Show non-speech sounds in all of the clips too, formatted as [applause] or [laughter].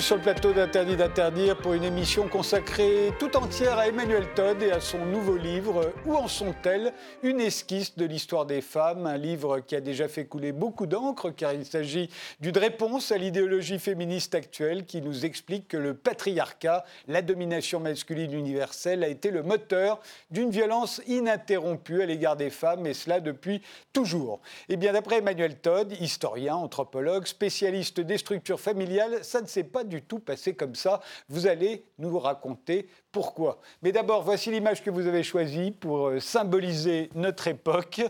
Sur le plateau d'Interdit d'interdire pour une émission consacrée tout entière à Emmanuel Todd et à son nouveau livre Où en sont-elles? Une esquisse de l'histoire des femmes, un livre qui a déjà fait couler beaucoup d'encre car il s'agit d'une réponse à l'idéologie féministe actuelle qui nous explique que le patriarcat, la domination masculine universelle a été le moteur d'une violence ininterrompue à l'égard des femmes et cela depuis toujours. Et eh bien d'après Emmanuel Todd, historien, anthropologue, spécialiste des structures familiales, ça ne s'est pas du tout passé comme ça. Vous allez nous raconter pourquoi. Mais d'abord, voici l'image que vous avez choisie pour euh, symboliser notre époque.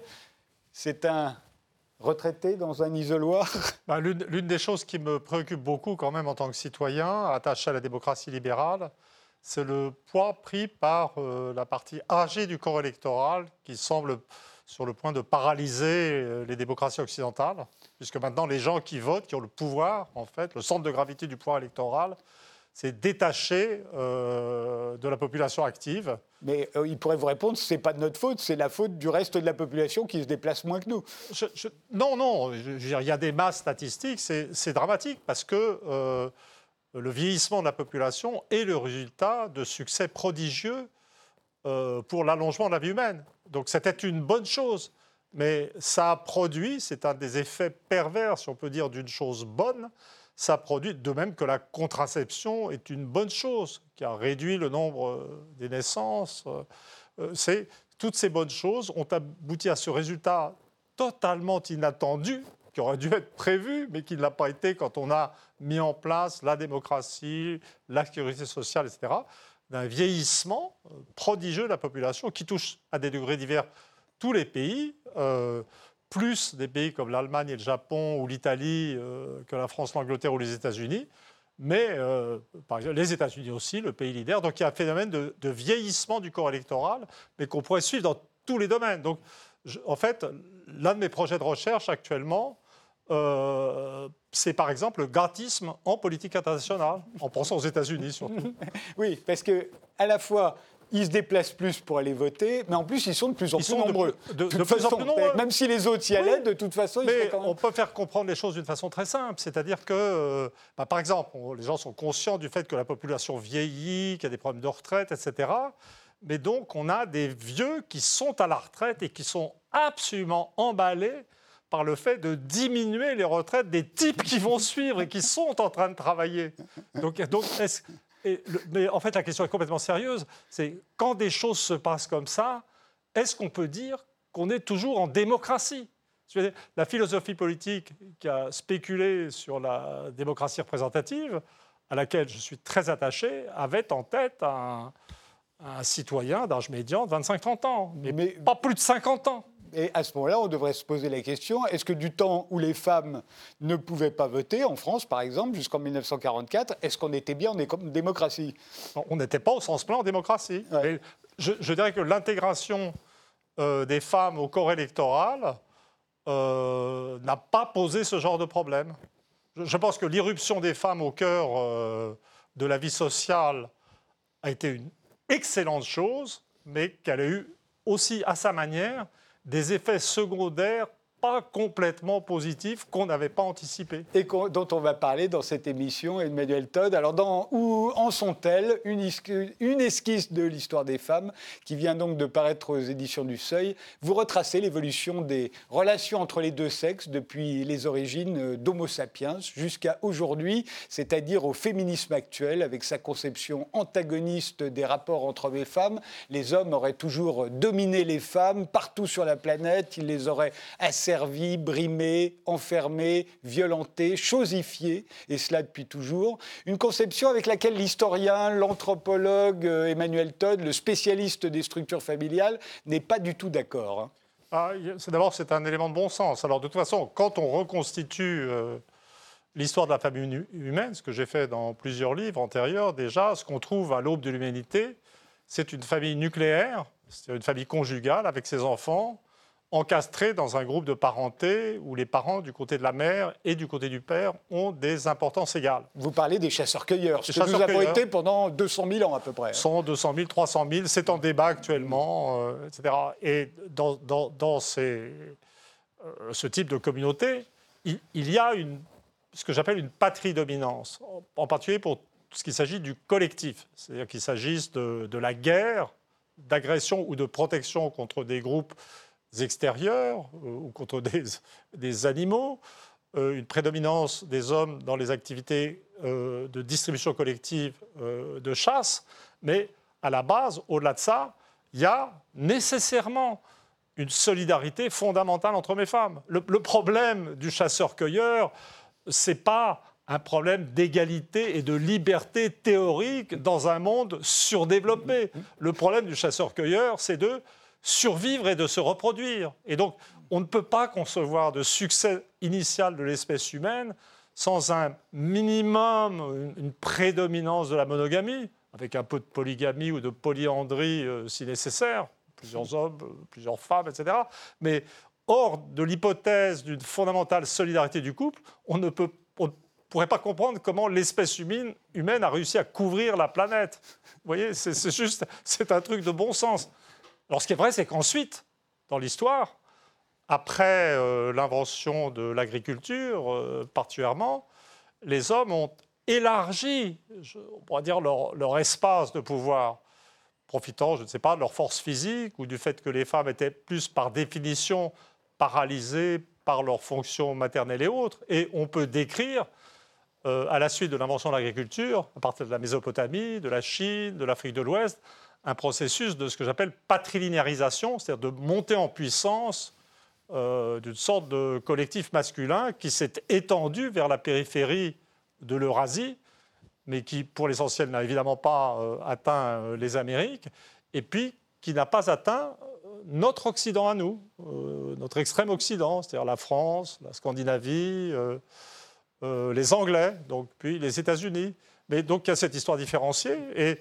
C'est un retraité dans un isoloir [laughs] bah, L'une des choses qui me préoccupe beaucoup quand même en tant que citoyen, attaché à la démocratie libérale, c'est le poids pris par euh, la partie âgée du corps électoral qui semble sur le point de paralyser euh, les démocraties occidentales, puisque maintenant les gens qui votent, qui ont le pouvoir, en fait, le centre de gravité du pouvoir électoral, c'est détaché euh, de la population active. Mais euh, il pourrait vous répondre, ce n'est pas de notre faute, c'est la faute du reste de la population qui se déplace moins que nous. non, non, il y a des masses statistiques, c'est dramatique, parce que le vieillissement de la population est le résultat de succès prodigieux pour l'allongement de la vie humaine. Donc c'était une bonne chose. Mais ça a produit, c'est un des effets pervers, si on peut dire, d'une chose bonne, ça produit, de même que la contraception est une bonne chose, qui a réduit le nombre euh, des naissances. Euh, euh, c'est, toutes ces bonnes choses ont abouti à ce résultat totalement inattendu, qui aurait dû être prévu, mais qui ne l'a pas été quand on a mis en place la démocratie, la sécurité sociale, etc d'un vieillissement euh, prodigieux de la population qui touche à des degrés divers tous les pays, euh, plus des pays comme l'Allemagne et le Japon ou l'Italie euh, que la France, l'Angleterre ou les États-Unis, mais par exemple les États-Unis aussi, le pays leader. Donc il y a un phénomène de, vieillissement du corps électoral, mais qu'on pourrait suivre dans tous les domaines. Donc en fait, l'un de mes projets de recherche actuellement, euh, c'est par exemple le gâtisme en politique internationale, en pensant aux États-Unis surtout. [laughs] oui, parce que à la fois ils se déplacent plus pour aller voter, mais en plus ils sont de plus en plus nombreux. De, plus en plus nombreux. Même si les autres y allaient, de toute façon, ils mais on peut faire comprendre les choses d'une façon très simple, c'est-à-dire que, euh, bah, par exemple, les gens sont conscients du fait que la population vieillit, qu'il y a des problèmes de retraite, etc. Mais donc on a des vieux qui sont à la retraite et qui sont absolument emballés par le fait de diminuer les retraites des types qui vont suivre et qui sont en train de travailler. Donc, donc mais en fait, la question est complètement sérieuse. C'est quand des choses se passent comme ça, est-ce qu'on peut dire qu'on est toujours en démocratie? La philosophie politique qui a spéculé sur la démocratie représentative, à laquelle je suis très attaché, avait en tête un, citoyen d'âge médian de 25-30 ans, mais, mais, pas plus de 50 ans. Et à ce moment-là, on devrait se poser la question est-ce que du temps où les femmes ne pouvaient pas voter, en France par exemple, jusqu'en 1944, est-ce qu'on était bien en démocratie? On n'était pas au sens plein en démocratie. je, dirais que l'intégration euh, des femmes au corps électoral euh, n'a pas posé ce genre de problème. Je, pense que l'irruption des femmes au cœur euh, de la vie sociale a été une excellente chose, mais qu'elle a eu aussi à sa manière des effets secondaires complètement positifs qu'on n'avait pas anticipés. Et dont on va parler dans cette émission, Emmanuel Todd. Alors, dans, où en sont-elles? Une, une, esquisse de l'histoire des femmes qui vient donc de paraître aux éditions du Seuil. Vous retracez l'évolution des relations entre les deux sexes depuis les origines d'Homo sapiens jusqu'à aujourd'hui, c'est-à-dire au féminisme actuel avec sa conception antagoniste des rapports entre hommes et femmes. Les hommes auraient toujours dominé les femmes partout sur la planète, ils les auraient assez servi, brimé, enfermé, violenté, chosifié, et cela depuis toujours. Une conception avec laquelle l'historien, l'anthropologue euh, Emmanuel Todd, le spécialiste des structures familiales, n'est pas du tout d'accord. Hein. Ah, D'abord, c'est un élément de bon sens. Alors, de toute façon, quand on reconstitue euh, l'histoire de la famille humaine, ce que j'ai fait dans plusieurs livres antérieurs, déjà, ce qu'on trouve à l'aube de l'humanité, c'est une famille nucléaire, c'est une famille conjugale avec ses enfants, encastrés dans un groupe de parenté où les parents du côté de la mère et du côté du père ont des importances égales. Vous parlez des chasseurs-cueilleurs, ce que nous avons été pendant 200 000 ans à peu près. 100, 200 000, 300 000, c'est en débat actuellement, euh, etc. Et dans, dans, dans ces, euh, ce type de communauté, il, y a une ce que j'appelle une patrie dominance, en particulier pour ce qu'il s'agit du collectif, c'est-à-dire qu'il s'agisse de, la guerre, d'agression ou de protection contre des groupes extérieurs euh, ou contre [laughs] des, animaux, euh, une prédominance des hommes dans les activités euh, de distribution collective de chasse, mais à la base, au-delà de ça, il y a nécessairement une solidarité fondamentale entre mes femmes. Le, le problème du chasseur-cueilleur, c'est pas un problème d'égalité et de liberté théorique dans un monde surdéveloppé. Le problème du chasseur-cueilleur, c'est de survivre et de se reproduire. Et donc, on ne peut pas concevoir de succès initial de l'espèce humaine sans un minimum, une prédominance de la monogamie, avec un peu de polygamie ou de polyandrie euh, si nécessaire, plusieurs hommes, euh, plusieurs femmes, etc. Mais hors de l'hypothèse d'une fondamentale solidarité du couple, on ne peut pourrait pas comprendre comment l'espèce humaine, humaine a réussi à couvrir la planète. Vous voyez, c'est juste, c'est un truc de bon sens. Alors ce qui est vrai, c'est qu'ensuite, dans l'histoire, après euh, l'invention de l'agriculture, euh, particulièrement, les hommes ont élargi, on pourrait dire, leur, espace de pouvoir, profitant, je ne sais pas, de leur force physique ou du fait que les femmes étaient plus par définition paralysées par leurs fonctions maternelles et autres. Et on peut décrire euh, à la suite de l'invention de l'agriculture, à partir de la Mésopotamie, de la Chine, de l'Afrique de l'Ouest, un processus de ce que j'appelle patrilinéarisation, c'est-à-dire de montée en puissance euh, d'une sorte de collectif masculin qui s'est étendu vers la périphérie de l'Eurasie, mais qui, pour l'essentiel, n'a évidemment pas euh, atteint les Amériques, et puis qui n'a pas atteint notre Occident à nous, notre extrême Occident, c'est-à-dire la France, la Scandinavie. Euh, les Anglais, donc, puis les États-Unis. Mais donc il y a cette histoire différenciée. Et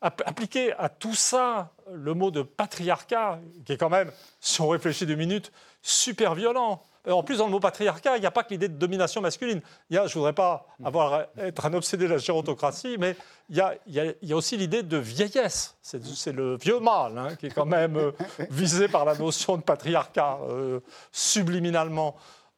appliquer à tout ça le mot de patriarcat, qui est quand même, si on réfléchit deux minutes, super violent. En plus, dans le mot patriarcat, il n'y a pas que l'idée de domination masculine. Il y a, je ne voudrais pas avoir, être un obsédé de la gérontocratie, mais il y a, il y a, aussi l'idée de vieillesse. C'est le vieux mâle hein, qui est quand même euh, visé par la notion de patriarcat, euh, subliminalement.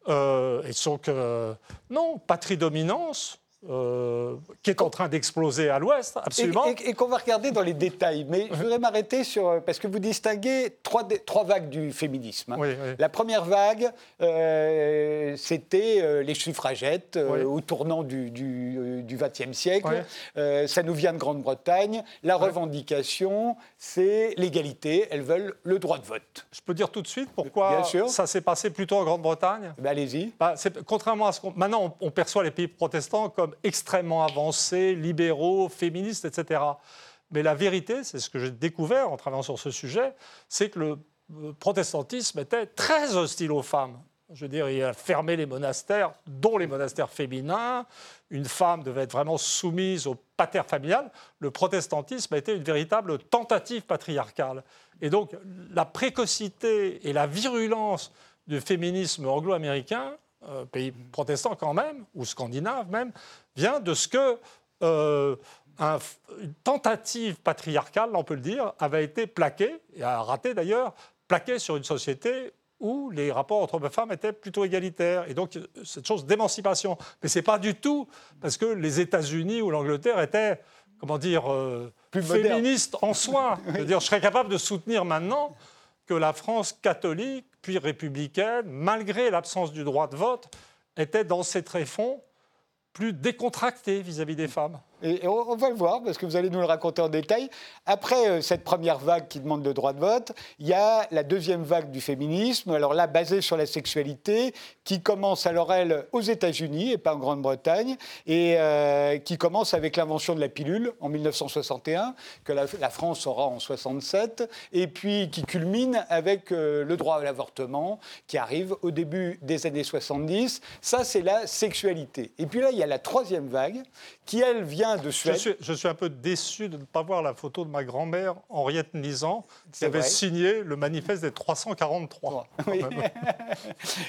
Euh, et donc, euh, non, patrie-dominance, euh, qui est en train d'exploser à l'ouest, absolument. Et, qu'on va regarder dans les détails. Mais je voudrais m'arrêter sur. Parce que vous distinguez trois, trois vagues du féminisme. Hein. La première vague, euh, c'était euh, les suffragettes au tournant du XXe siècle. ça nous vient de Grande-Bretagne. La revendication, c'est l'égalité. Elles veulent le droit de vote. Je peux dire tout de suite pourquoi ça s'est passé plutôt en Grande-Bretagne? Ben, Allez-y. Bah, contrairement à ce qu'on. Maintenant, on perçoit les pays protestants comme extrêmement avancés, libéraux, féministes, etc. Mais la vérité, c'est ce que j'ai découvert en travaillant sur ce sujet, c'est que le protestantisme était très hostile aux femmes. Je veux dire, il a fermé les monastères, dont les monastères féminins. Une femme devait être vraiment soumise au pater familial. Le protestantisme a été une véritable tentative patriarcale. Et donc, la précocité et la virulence du féminisme anglo-américain, euh, pays protestant quand même, ou scandinave même, vient de ce que euh, une tentative patriarcale, on peut le dire, avait été plaquée, et a raté d'ailleurs, plaquée sur une société où les rapports entre hommes et femmes étaient plutôt égalitaires. Et donc, cette chose d'émancipation. Mais ce n'est pas du tout parce que les États-Unis ou l'Angleterre étaient, comment dire, euh, Plus féministes en soi. [laughs] Je, dire, je serais capable de soutenir maintenant que la France catholique, puis républicaine, malgré l'absence du droit de vote, était dans ses tréfonds plus décontracté vis-à-vis des femmes. Et on, va le voir, parce que vous allez nous le raconter en détail. Après euh, cette première vague qui demande le droit de vote, il y a la deuxième vague du féminisme, alors là, basée sur la sexualité, qui commence alors, elle, aux États-Unis et pas en Grande-Bretagne, et euh, qui commence avec l'invention de la pilule en 1961, que la, France aura en 67, et puis qui culmine avec euh, le droit à l'avortement, qui arrive au début des années 70. Ça, c'est la sexualité. Et puis là, il y a la troisième vague, qui, elle, vient de Suède. Je suis, un peu déçu de ne pas voir la photo de ma grand-mère, Henriette Nizan, qui avait signé le manifeste des 343. [laughs]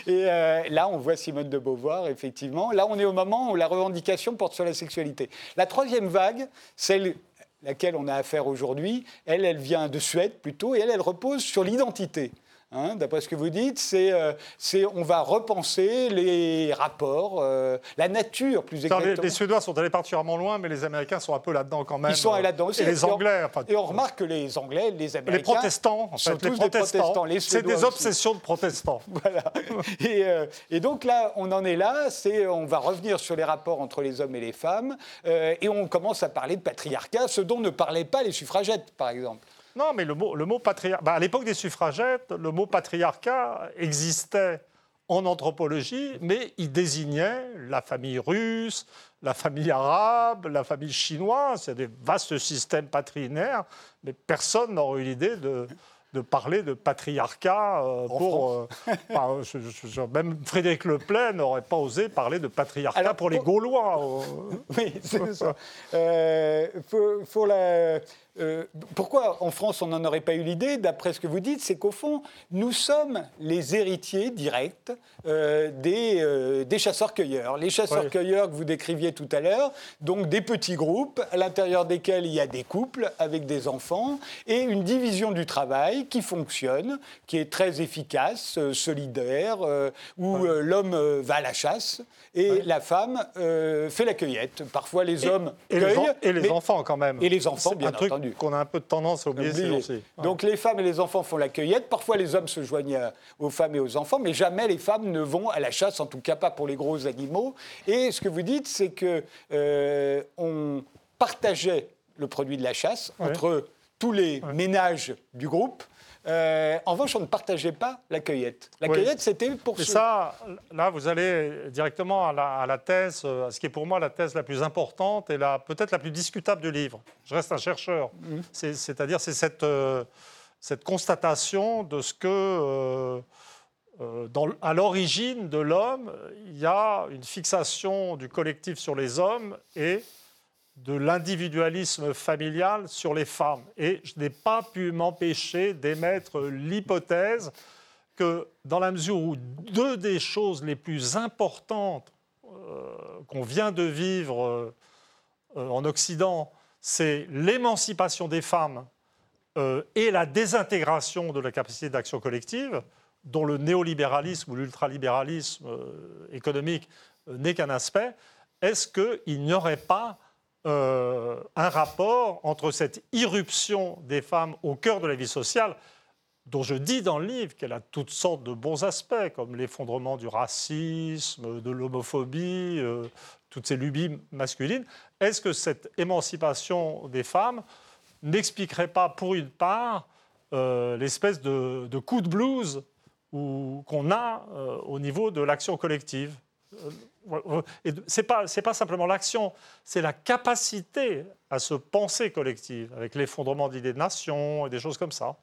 Et euh, là, on voit Simone de Beauvoir, effectivement. Là, on est au moment où la revendication porte sur la sexualité. La troisième vague, celle laquelle on a affaire aujourd'hui, elle, elle vient de Suède plutôt, et elle, elle repose sur l'identité. Hein, d'après ce que vous dites, c'est, euh, on va repenser les rapports, euh, la nature plus exactement. Les, Suédois sont allés particulièrement loin, mais les Américains sont un peu là-dedans quand même. Ils sont là-dedans aussi. Et les Anglais. et on remarque que les Anglais, les Américains. Les protestants, en fait, sont tous les protestants. c'est des obsessions de protestants. [laughs] voilà. Et, euh, et, donc là, on en est là. C'est, on va revenir sur les rapports entre les hommes et les femmes, et on commence à parler de patriarcat, ce dont ne parlaient pas les suffragettes, par exemple. Non, mais le mot, le mot patriarcat. Bah, à l'époque des suffragettes, le mot patriarcat existait en anthropologie, mais il désignait la famille russe, la famille arabe, la famille chinoise. C'est des vastes systèmes patrinaires, mais personne n'aurait eu l'idée de, de parler de patriarcat euh, pour. Euh, même Frédéric Leplay n'aurait pas osé parler de patriarcat pour, les Gaulois. Euh. [laughs] oui, c'est ça. pour la euh, pourquoi en France on n'en aurait pas eu l'idée, d'après ce que vous dites, c'est qu'au fond, nous sommes les héritiers directs euh, euh, des, chasseurs-cueilleurs. Les chasseurs-cueilleurs que vous décriviez tout à l'heure, donc des petits groupes à l'intérieur desquels il y a des couples avec des enfants et une division du travail qui fonctionne, qui est très efficace, solidaire, où l'homme va à la chasse et la femme fait la cueillette. Parfois les hommes et cueillent. Les et les enfants quand même. Et les enfants, bien entendu qu'on a un peu de tendance à oublier. aussi. Donc les femmes et les enfants font la cueillette. Parfois les hommes se joignent aux femmes et aux enfants, mais jamais les femmes ne vont à la chasse, en tout cas pas pour les gros animaux. Et ce que vous dites, c'est que euh, on partageait le produit de la chasse entre tous les ménages du groupe. Euh, en revanche, on ne partageait pas la cueillette. La cueillette, c'était pour Et ça, là, vous allez directement à la, thèse, euh, à ce qui est pour moi la thèse la plus importante et peut-être la plus discutable du livre. Je reste un chercheur. Mmh. C'est-à-dire, c'est cette, euh, cette, constatation de ce que, dans, à l'origine de l'homme, il y a une fixation du collectif sur les hommes et de l'individualisme familial sur les femmes. Et je n'ai pas pu m'empêcher d'émettre l'hypothèse que dans la mesure où deux des choses les plus importantes euh, qu'on vient de vivre euh, en Occident, c'est l'émancipation des femmes euh, et la désintégration de la capacité d'action collective, dont le néolibéralisme ou l'ultralibéralisme économique n'est qu'un aspect, est-ce qu'il n'y aurait pas euh, un rapport entre cette irruption des femmes au cœur de la vie sociale, dont je dis dans le livre qu'elle a toutes sortes de bons aspects, comme l'effondrement du racisme, de l'homophobie, euh, toutes ces lubies masculines. Est-ce que cette émancipation des femmes n'expliquerait pas, pour une part, euh, l'espèce de, coup de blues qu'on a au niveau de l'action collective? Ce n'est pas, pas simplement l'action, c'est la capacité à se penser collective, avec l'effondrement d'idées de nation et des choses comme ça.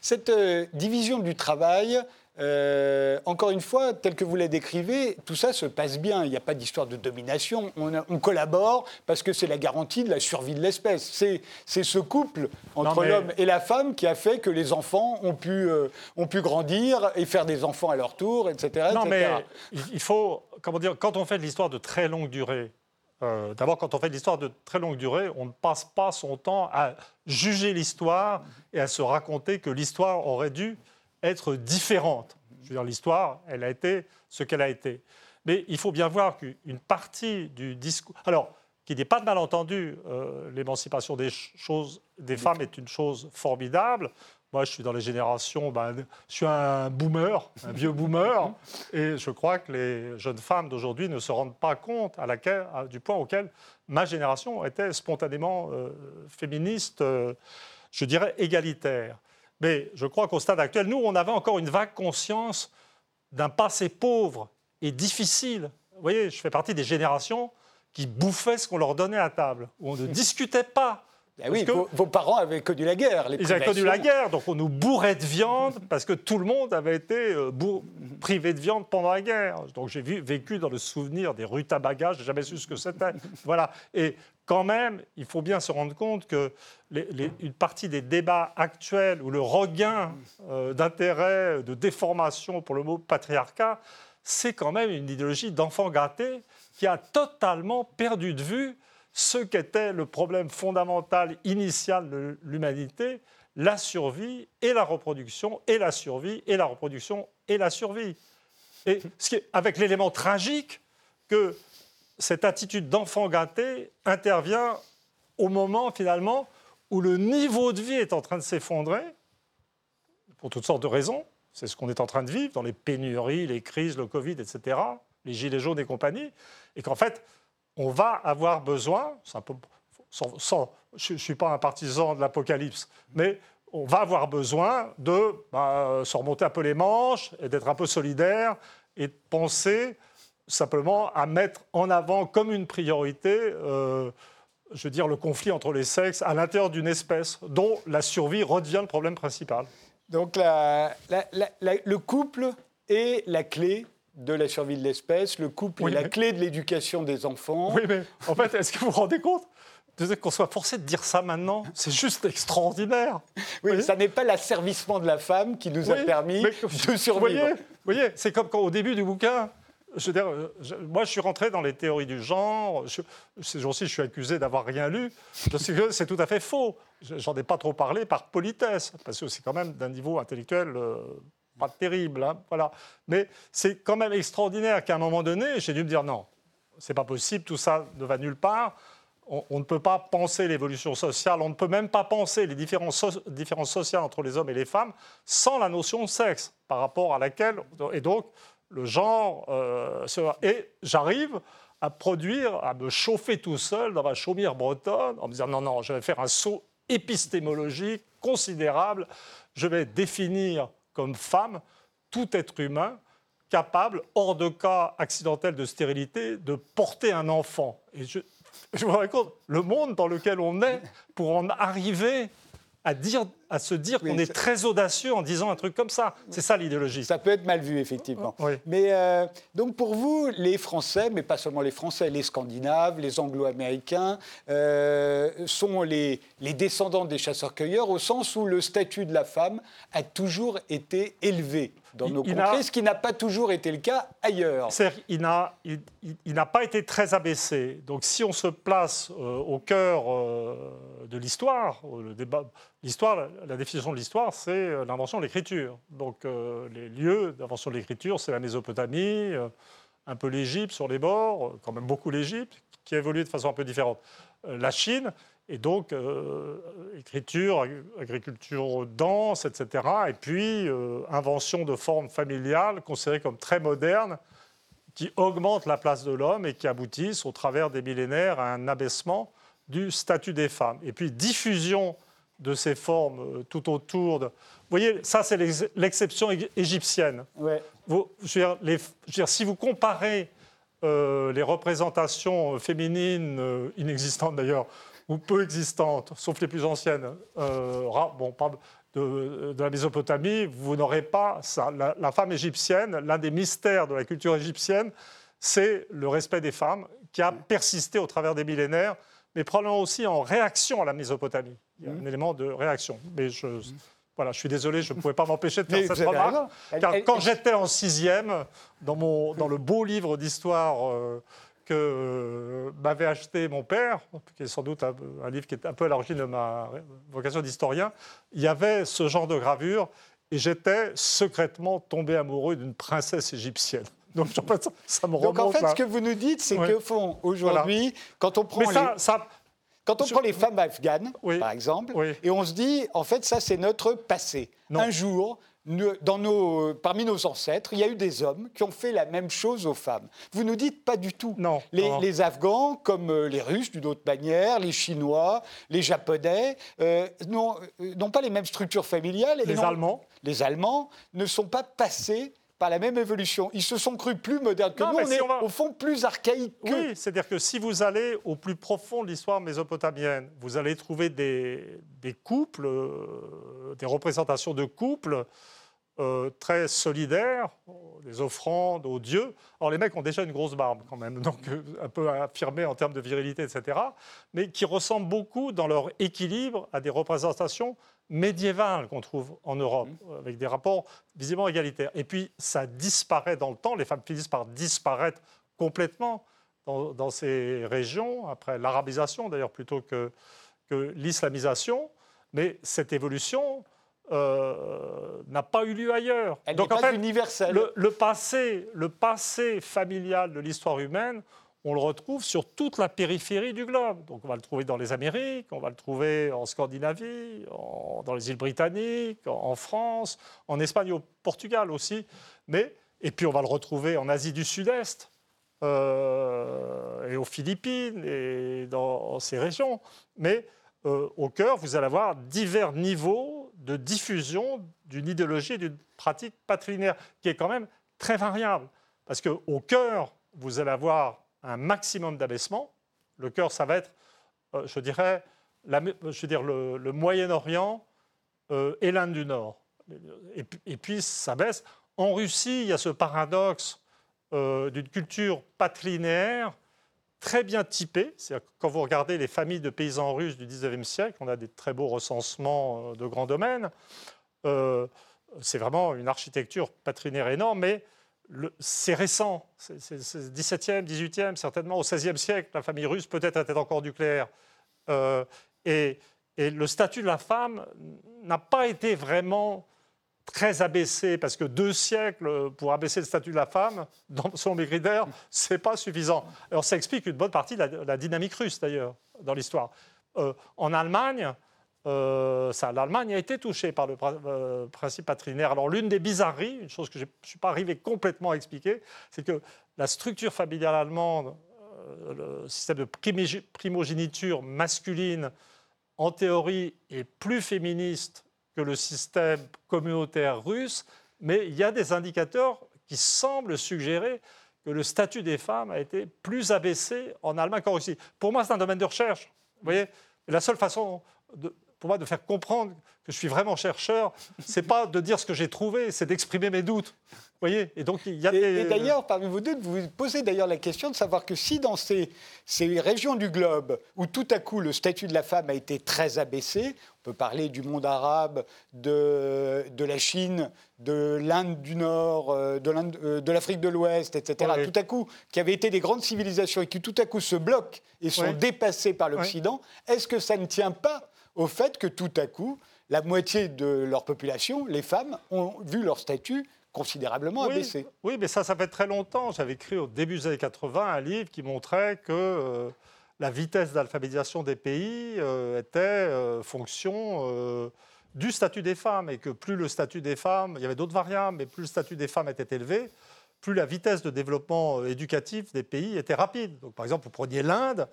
Cette euh, division du travail, euh, encore une fois, tel que vous la décrivez, tout ça se passe bien. Il n'y a pas d'histoire de domination. On, collabore parce que c'est la garantie de la survie de l'espèce. C'est, ce couple entre l'homme et la femme qui a fait que les enfants ont pu, euh, ont pu grandir et faire des enfants à leur tour, etc. Non, mais il faut, comment dire, quand on fait de l'histoire de très longue durée, euh, D'abord, quand on fait de l'histoire de très longue durée, on ne passe pas son temps à juger l'histoire et à se raconter que l'histoire aurait dû être différente. Je veux dire, l'histoire, elle a été ce qu'elle a été. Mais il faut bien voir qu'une partie du discours. Alors, qu'il n'y ait pas de malentendu, euh, l'émancipation des, choses, des femmes est une chose formidable. Moi, je suis dans les générations, ben, je suis un boomer, un vieux boomer, et je crois que les jeunes femmes d'aujourd'hui ne se rendent pas compte à laquelle, du point auquel ma génération était spontanément euh, féministe, euh, je dirais égalitaire. Mais je crois qu'au stade actuel, nous, on avait encore une vague conscience d'un passé pauvre et difficile. Vous voyez, je fais partie des générations qui bouffaient ce qu'on leur donnait à table, où on ne [laughs] discutait pas ben oui, vos, parents avaient connu la guerre. ils avaient connu la guerre, donc on nous bourrait de viande parce que tout le monde avait été euh, privé de viande pendant la guerre. Donc j'ai vécu dans le souvenir des rutabagas, j'ai jamais su ce que c'était. [laughs] voilà. Et quand même, il faut bien se rendre compte que une partie des débats actuels ou le regain euh, d'intérêt, de déformation pour le mot patriarcat, c'est quand même une idéologie d'enfant gâté qui a totalement perdu de vue ce qu'était le problème fondamental initial de l'humanité, la survie et la reproduction, et la survie et la reproduction et la survie. Et ce avec l'élément tragique que cette attitude d'enfant gâté intervient au moment finalement où le niveau de vie est en train de s'effondrer, pour toutes sortes de raisons. C'est ce qu'on est en train de vivre dans les pénuries, les crises, le Covid, etc., les gilets jaunes et compagnie, et qu'en fait, on va avoir besoin, sans, je ne suis pas un partisan de l'apocalypse, mais on va avoir besoin de bah, se remonter un peu les manches et d'être un peu solidaire et de penser simplement à mettre en avant comme une priorité, euh, je veux dire, le conflit entre les sexes à l'intérieur d'une espèce dont la survie redevient le problème principal. Donc le couple est la clé de la survie de l'espèce, le couple est la clé de l'éducation des enfants. Oui, mais en fait, est-ce que vous vous rendez compte qu'on soit forcé de dire ça maintenant, c'est juste extraordinaire. Oui, ça n'est pas l'asservissement de la femme qui nous a permis de survivre. Vous voyez, c'est comme quand au début du bouquin, je veux dire, moi, je suis rentré dans les théories du genre. ces jours-ci, je suis accusé d'avoir rien lu. C'est tout à fait faux. J'en ai pas trop parlé par politesse, parce que c'est quand même d'un niveau intellectuel euh, pas terrible. Hein, voilà. Mais c'est quand même extraordinaire qu'à un moment donné, j'ai dû me dire non, c'est pas possible, tout ça ne va nulle part. On, ne peut pas penser l'évolution sociale, on ne peut même pas penser les différences, sociales entre les hommes et les femmes sans la notion de sexe, par rapport à laquelle. Et donc, le genre. Euh, et j'arrive à produire, à me chauffer tout seul dans ma chaumière bretonne en me disant non, non, je vais faire un saut épistémologique considérable. Je vais définir comme femme tout être humain capable, hors de cas accidentel de stérilité, de porter un enfant. Et je, je rends compte, le monde dans lequel on est, pour en arriver à, dire, à se dire qu'on est très audacieux en disant un truc comme ça. C'est ça l'idéologie. Ça peut être mal vu, effectivement. Mais euh, donc pour vous, les Français, mais pas seulement les Français, les Scandinaves, les Anglo-Américains, euh, sont les, les descendants des chasseurs-cueilleurs au sens où le statut de la femme a toujours été élevé dans nos contrées, ce qui n'a pas toujours été le cas ailleurs. Il n'a il, pas été très abaissé. Donc si on se place euh, au cœur euh, de l'histoire, l'histoire, la, définition de l'histoire, c'est euh, l'invention de l'écriture. Donc les lieux d'invention de l'écriture, c'est la Mésopotamie, un peu l'Égypte sur les bords, quand même beaucoup l'Égypte, qui a évolué de façon un peu différente. la Chine, et donc, euh, écriture, agriculture dense, etc. Et puis, euh, invention de formes familiales considérées comme très modernes, qui augmentent la place de l'homme et qui aboutissent, au travers des millénaires, à un abaissement du statut des femmes. Et puis, diffusion de ces formes euh, tout autour de... Vous voyez, ça, c'est l'exception égyptienne. Ouais. Vous, je veux dire, si vous comparez les représentations féminines, inexistantes d'ailleurs, ou peu existantes, sauf les plus anciennes, euh, bon, de, la Mésopotamie, vous n'aurez pas ça. La, femme égyptienne, l'un des mystères de la culture égyptienne, c'est le respect des femmes qui a persisté au travers des millénaires, mais probablement aussi en réaction à la Mésopotamie. Il y a un mmh. élément de réaction. Mais je, voilà, je suis désolé, je ne pouvais pas m'empêcher de [laughs] faire cette remarque. Car quand j'étais en sixième, dans, mon, dans le beau livre d'histoire euh, que euh, m'avait acheté mon père, qui est sans doute un, livre qui est un peu à l'origine de ma vocation d'historien, il y avait ce genre de gravure et j'étais secrètement tombé amoureux d'une princesse égyptienne. Donc, ça me remonte. Donc en fait, ce que vous nous dites, c'est que fond, aujourd'hui, quand on prend les... Quand on prend les femmes afghanes, par exemple, et on se dit, en fait, ça, c'est notre passé. Un jour, dans nos, parmi nos ancêtres, il y a eu des hommes qui ont fait la même chose aux femmes. Vous nous dites pas du tout. Non. Les, Afghans, comme euh, les Russes d'une autre manière, les Chinois, les Japonais, euh, euh, n'ont pas les mêmes structures familiales. Les Allemands. Les Allemands ne sont pas passés la même évolution. Ils se sont crus plus modernes que nous, on est au fond plus archaïques Oui, c'est-à-dire que si vous allez au plus profond de l'histoire mésopotamienne, vous allez trouver des, des couples, des représentations de couples euh, très solidaires, des offrandes aux dieux. Alors les mecs ont déjà une grosse barbe quand même, donc euh, un peu affirmé en termes de virilité, etc. Mais qui ressemblent beaucoup dans leur équilibre à des représentations médiévales qu'on trouve en Europe, mmh. avec des rapports visiblement égalitaires. Et puis ça disparaît dans le temps, les femmes finissent par disparaître complètement dans, ces régions, après l'arabisation d'ailleurs plutôt que, que l'islamisation. Mais cette évolution euh, n'a pas eu lieu ailleurs. Elle Donc en fait, universelle. Le, passé, le passé familial de l'histoire humaine, on le retrouve sur toute la périphérie du globe. Donc on va le trouver dans les Amériques, on va le trouver en Scandinavie, dans les îles britanniques, en, France, en Espagne, au Portugal aussi. Mais, et puis on va le retrouver en Asie du Sud-Est. Euh, et aux Philippines et dans ces régions. Mais euh, au cœur, vous allez avoir divers niveaux de diffusion d'une idéologie d'une pratique patrilinéaire qui est quand même très variable. Parce qu'au cœur, vous allez avoir un maximum d'abaissement. Le cœur, ça va être, euh, je dirais, je le, Moyen-Orient euh, et l'Inde du Nord. Et, puis, ça baisse. En Russie, il y a ce paradoxe d'une culture patrilinéaire très bien typé. Quand vous regardez les familles de paysans russes du 19e siècle, on a des très beaux recensements euh, de grands domaines. Euh, c'est vraiment une architecture patrinaire énorme, mais c'est récent. C'est 17e, 18e, certainement au 16e siècle. La famille russe peut-être était encore nucléaire. Euh, et, le statut de la femme n'a pas été vraiment très abaissé, parce que deux siècles pour abaisser le statut de la femme, dans, selon ce n'est pas suffisant. Alors ça explique une bonne partie de la, dynamique russe, d'ailleurs, dans l'histoire. Euh, en Allemagne, euh, l'Allemagne a été touchée par le euh, principe patrinaire. Alors l'une des bizarreries, une chose que je ne suis pas arrivé complètement à expliquer, c'est que la structure familiale allemande, le système de primogéniture masculine, en théorie, est plus féministe que le système communautaire russe, mais il y a des indicateurs qui semblent suggérer que le statut des femmes a été plus abaissé en Allemagne qu'en Russie. Pour moi, c'est un domaine de recherche. Vous voyez, la seule façon de, pour moi de faire comprendre que je suis vraiment chercheur, c'est pas de dire ce que j'ai trouvé, c'est d'exprimer mes doutes. Vous voyez? Et donc il y a Et, d'ailleurs, parmi vous deux, vous posez d'ailleurs la question de savoir que si dans ces, ces régions du globe où tout à coup le statut de la femme a été très abaissé, on peut parler du monde arabe, de, de la Chine, de l'Inde du Nord, euh, euh, de l'Afrique de l'Ouest, etc., tout à coup, qui avaient été des grandes civilisations et qui tout à coup se bloquent et sont dépassées par l'Occident, est-ce que ça ne tient pas au fait que tout à coup, la moitié de leur population, les femmes, ont vu leur statut considérablement abaissé. Oui, mais ça, ça fait très longtemps. J'avais écrit au début des années 80 un livre qui montrait que euh, la vitesse d'alphabétisation des pays euh, était euh, fonction du statut des femmes et que plus le statut des femmes, il y avait d'autres variables, mais plus le statut des femmes était élevé, plus la vitesse de développement éducatif des pays était rapide. Donc, par exemple, vous preniez l'Inde,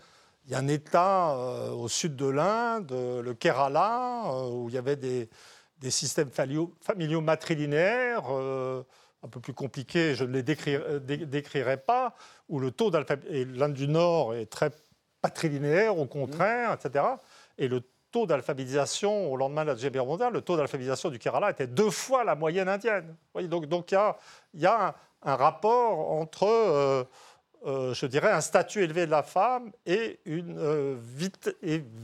il y a un État euh, au sud de l'Inde, le Kerala, euh, où il y avait des, systèmes familiaux, matrilinéaires, euh, un peu plus compliqués, je ne les décrirai, pas, où le taux d'alphabétisation, l'Inde du Nord est très patrilinéaire, au contraire, etc. Et le taux d'alphabétisation au lendemain de la Deuxième Guerre mondiale, le taux d'alphabétisation du Kerala était deux fois la moyenne indienne. donc il y a, un, rapport entre euh, je dirais, un statut élevé de la femme et une euh,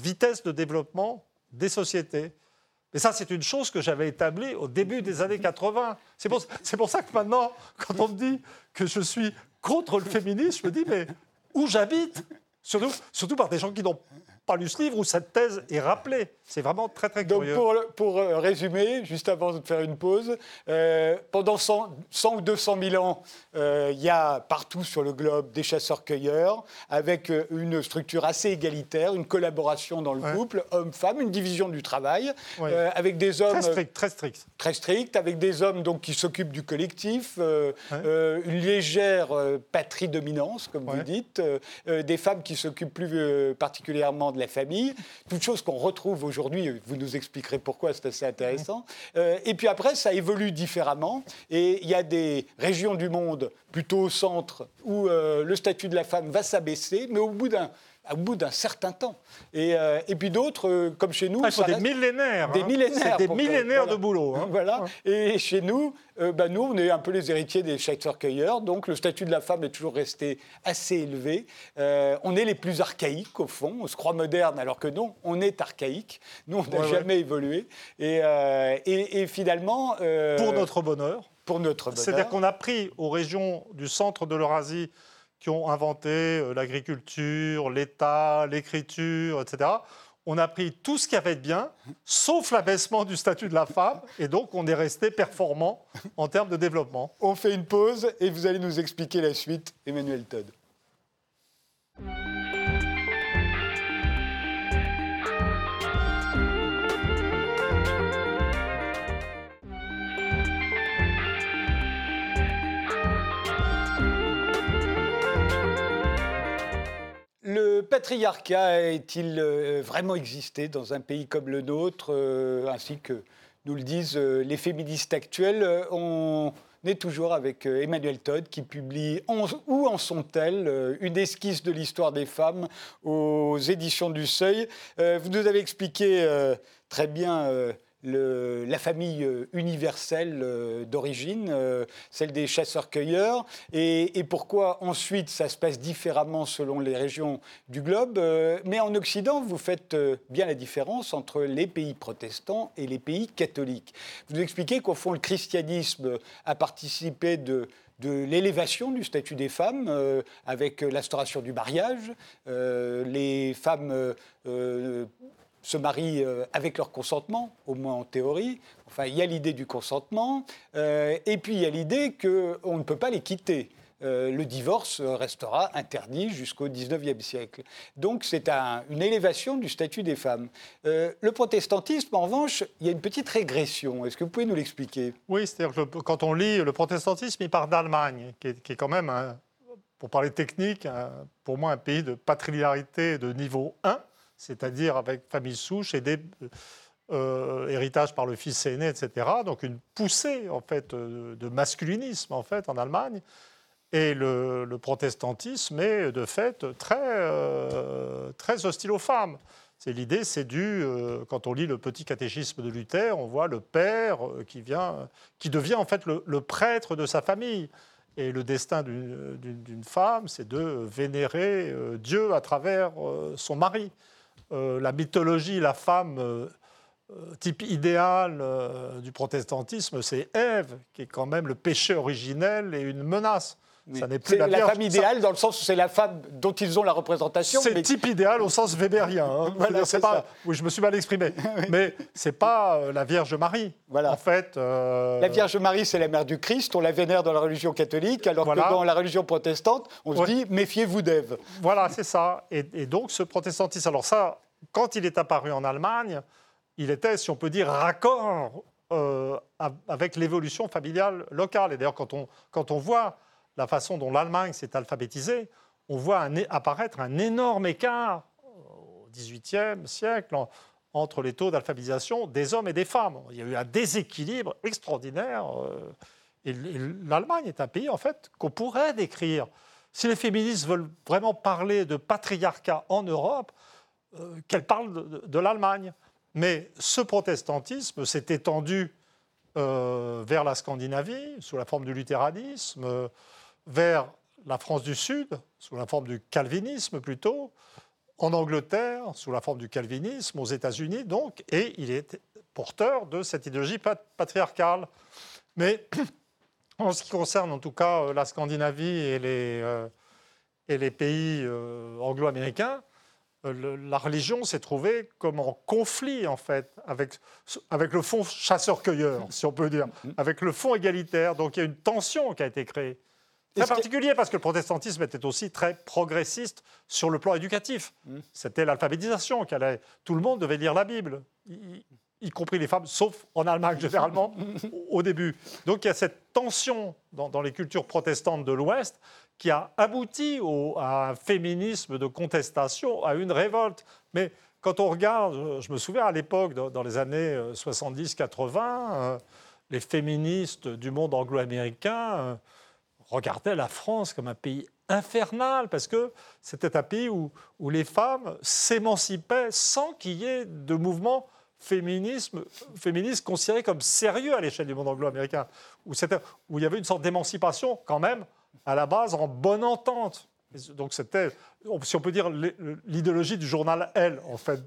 vitesse de développement des sociétés. Mais ça, c'est une chose que j'avais établie au début des années 80. C'est pour, pour, ça que maintenant, quand on me dit que je suis contre le féminisme, je me dis, mais où j'habite? Surtout, surtout par des gens qui n'ont pas lu ce livre où cette thèse est rappelée. C'est vraiment très très curieux. Donc pour, pour euh, résumer, juste avant de faire une pause, euh, pendant 100, 100, ou 200 000 ans, euh, il y a partout sur le globe des chasseurs-cueilleurs avec une structure assez égalitaire, une collaboration dans le couple, homme-femme, une division du travail, avec des hommes... Très strict, très strict. Très strict, avec des hommes donc, qui s'occupent du collectif, une légère patrie-dominance, comme vous dites, des femmes qui s'occupent plus particulièrement de la famille, toutes choses qu'on retrouve aujourd'hui aujourd'hui, vous nous expliquerez pourquoi, c'est assez intéressant. Euh, et puis après, ça évolue différemment. Et il y a des régions du monde, plutôt au centre, où euh, le statut de la femme va s'abaisser, mais au bout d'un au bout d'un certain temps. Et, euh, et puis d'autres, euh, comme chez nous... Ah, il faut des millénaires. Des hein. millénaires. des millénaires de boulot. Hein. Voilà. Et chez nous, euh, bah, nous, on est un peu les héritiers des chasseurs-cueilleurs, donc le statut de la femme est toujours resté assez élevé. on est les plus archaïques, au fond. On se croit moderne, alors que non, on est archaïque. Nous, on n'a jamais évolué. Et, et, et finalement... pour notre bonheur. Pour notre bonheur. C'est-à-dire qu'on a pris aux régions du centre de l'Eurasie qui ont inventé euh, l'agriculture, l'État, l'écriture, etc., on a pris tout ce qui avait de bien, sauf l'abaissement du statut de la femme, et donc on est resté performant en termes de développement. On fait une pause et vous allez nous expliquer la suite, Emmanuel Todd. Le patriarcat a-t-il euh, vraiment existé dans un pays comme le nôtre, euh, ainsi que nous le disent euh, les féministes actuels On est toujours avec Emmanuel Todd qui publie Où en sont-elles Une esquisse de l'histoire des femmes aux éditions du Seuil. Vous nous avez expliqué très bien la famille euh, universelle euh, d'origine, euh, celle des chasseurs-cueilleurs, et, pourquoi ensuite ça se passe différemment selon les régions du globe. mais en Occident, vous faites bien la différence entre les pays protestants et les pays catholiques. Vous expliquez qu'au fond, le christianisme a participé de l'élévation du statut des femmes avec l'instauration du mariage. les femmes se marient euh, avec leur consentement, au moins en théorie. Enfin, il y a l'idée du consentement, euh, et puis il y a l'idée qu'on ne peut pas les quitter. Euh, le divorce restera interdit jusqu'au XIXe siècle. Donc c'est une élévation du statut des femmes. le protestantisme, en revanche, il y a une petite régression. Est-ce que vous pouvez nous l'expliquer? Oui, c'est-à-dire que quand on lit le protestantisme, il part d'Allemagne, qui, est quand même, pour parler technique, pour moi un pays de patriarité de niveau 1 c'est-à-dire avec famille souche et des euh, par le fils aîné, etc. Donc une poussée en fait euh, de masculinisme en fait en Allemagne. Et le, protestantisme est de fait très, euh, très hostile aux femmes. C'est l'idée, c'est dû quand on lit le petit catéchisme de Luther, on voit le père qui vient, qui devient en fait le prêtre de sa famille. Et le destin d'une femme, c'est de vénérer Dieu à travers son mari. Euh, la mythologie, la femme euh, euh, type idéal du protestantisme, c'est Ève, qui est quand même le péché originel et une menace. Ça n'est plus la, femme idéale dans le sens où c'est la femme dont ils ont la représentation. C'est type idéal au sens weberien. Hein. [laughs] pas... Oui, je me suis mal exprimé. [laughs] mais c'est pas la Vierge Marie. Voilà. En fait, la Vierge Marie, c'est la mère du Christ. On la vénère dans la religion catholique, alors que dans la religion protestante, on se dit méfiez-vous d'Ève. Voilà, c'est ça. Et, et, donc ce protestantisme. Alors ça, quand il est apparu en Allemagne, il était, si on peut dire, raccord euh, avec l'évolution familiale locale. Et d'ailleurs, quand on, quand on voit la façon dont l'Allemagne s'est alphabétisée, on voit apparaître un énorme écart au XVIIIe siècle entre les taux d'alphabétisation des hommes et des femmes. Il y a eu un déséquilibre extraordinaire. Euh, l'Allemagne est un pays, en fait, qu'on pourrait décrire. Si les féministes veulent vraiment parler de patriarcat en Europe, euh, qu'elle parle de, l'Allemagne. Mais ce protestantisme s'est étendu euh, vers la Scandinavie, sous la forme du luthéranisme, euh, vers la France du Sud, sous la forme du calvinisme plutôt, en Angleterre, sous la forme du calvinisme, aux États-Unis, donc, et il est porteur de cette idéologie patriarcale. Mais [clears throat] en ce qui concerne en tout cas la Scandinavie et les, et les pays anglo-américains, euh, la religion s'est trouvée comme en conflit, en fait, avec, avec le fond chasseur-cueilleur, si on peut dire, avec le fond égalitaire. Donc il y a une tension qui a été créée. Très particulier parce que le protestantisme était aussi très progressiste sur le plan éducatif. Mm. C'était l'alphabétisation. Tout le monde devait lire la Bible, y, compris les femmes, sauf en Allemagne généralement, [laughs] au début. Donc il y a cette tension dans, dans les cultures protestantes de l'Ouest qui a abouti à un féminisme de contestation, à une révolte. Mais quand on regarde, je me souviens à l'époque, dans les années 70-80, euh, les féministes du monde anglo-américain regardaient la France comme un pays infernal, parce que c'était un pays où, où les femmes s'émancipaient sans qu'il y ait de mouvement féminisme, féministe considéré comme sérieux à l'échelle du monde anglo-américain, où, où il y avait une sorte d'émancipation quand même à la base en bonne entente Donc c'était, si on peut dire, l'idéologie du journal Elle, en fait,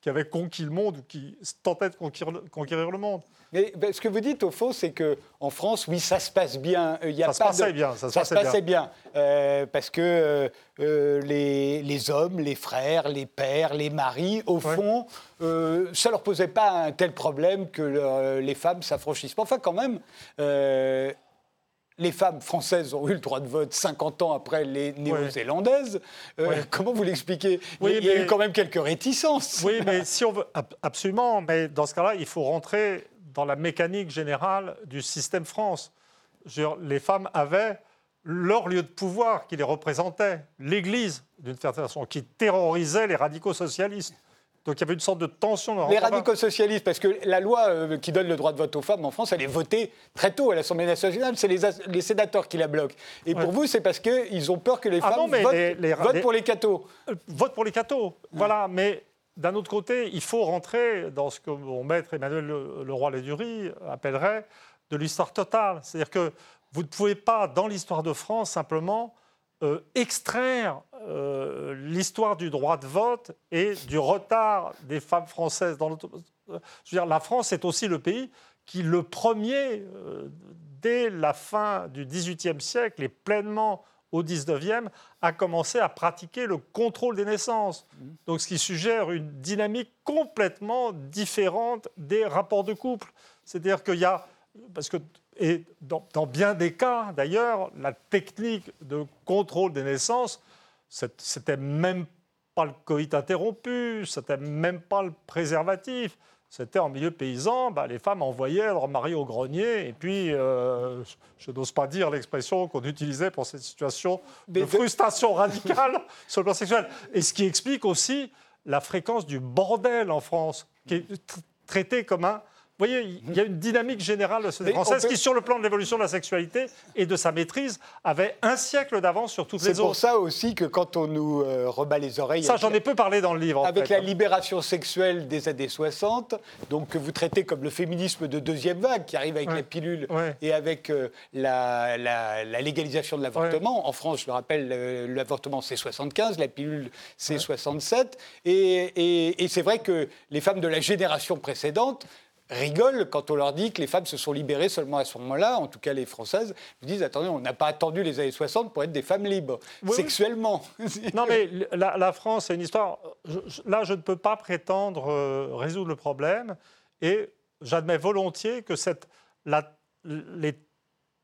qui avait conquis le monde ou qui tentait de conquérir, le monde. Mais ce que vous dites, au fond, c'est qu'en France, oui, ça se passe bien. Il y a ça, se passait bien ça, se passait bien. Euh, parce que euh, les, les, hommes, les frères, les pères, les maris, au fond, euh, ça ne leur posait pas un tel problème que les femmes s'affranchissent. Enfin, quand même, les femmes françaises ont eu le droit de vote 50 ans après les néo-zélandaises. Euh, comment vous l'expliquez? Il y a eu quand même quelques réticences. Oui, mais si on veut. Absolument. Mais dans ce cas-là, il faut rentrer dans la mécanique générale du système France. les femmes avaient leur lieu de pouvoir qui les représentait, l'Église, d'une certaine façon, qui terrorisait les radicaux socialistes. Donc il y avait une sorte de tension. Dans les radicaux socialistes, parce que la loi euh, qui donne le droit de vote aux femmes en France, elle est votée très tôt à l'Assemblée nationale. C'est les, sénateurs qui la bloquent. Et pour vous, c'est parce qu'ils ont peur que les ah femmes votent, pour les cathos. Euh, votent pour les cathos, voilà. Mais d'un autre côté, il faut rentrer dans ce que mon maître Emmanuel Leroy-Lédurie appellerait de l'histoire totale. C'est-à-dire que vous ne pouvez pas, dans l'histoire de France, simplement euh, extraire euh, l'histoire du droit de vote et du retard des femmes françaises dans Je veux dire, la France est aussi le pays qui, le premier, euh, dès la fin du XVIIIe siècle et pleinement au XIXe, a commencé à pratiquer le contrôle des naissances. Donc, ce qui suggère une dynamique complètement différente des rapports de couple. C'est-à-dire qu'il y a. Parce que et dans, dans, bien des cas, d'ailleurs, la technique de contrôle des naissances c'était même pas le coït interrompu, c'était même pas le préservatif. C'était en milieu paysan, bah, les femmes envoyaient leur mari au grenier, et puis, euh, je, n'ose pas dire l'expression qu'on utilisait pour cette situation de frustration radicale [laughs] sur le plan sexuel. Et ce qui explique aussi la fréquence du bordel en France, qui est traité comme un vous voyez, il y a une dynamique générale de la société française qui, sur le plan de l'évolution de la sexualité et de sa maîtrise, avait un siècle d'avance sur toutes les autres. C'est pour ça aussi que quand on nous euh, rebat les oreilles... Ça, j'en ai peu parlé dans le livre. avec la libération sexuelle des années 60, donc que vous traitez comme le féminisme de deuxième vague, qui arrive avec la pilule et avec euh, la, légalisation de l'avortement. En France, je le rappelle, l'avortement c'est 75, la pilule c'est 67. Et, et c'est vrai que les femmes de la génération précédente rigolent quand on leur dit que les femmes se sont libérées seulement à ce moment-là, en tout cas les Françaises, ils disent attendez, on n'a pas attendu les années 60 pour être des femmes libres, sexuellement. [laughs] non mais la, France, c'est une histoire... là, je ne peux pas prétendre euh, résoudre le problème, et j'admets volontiers que cette, les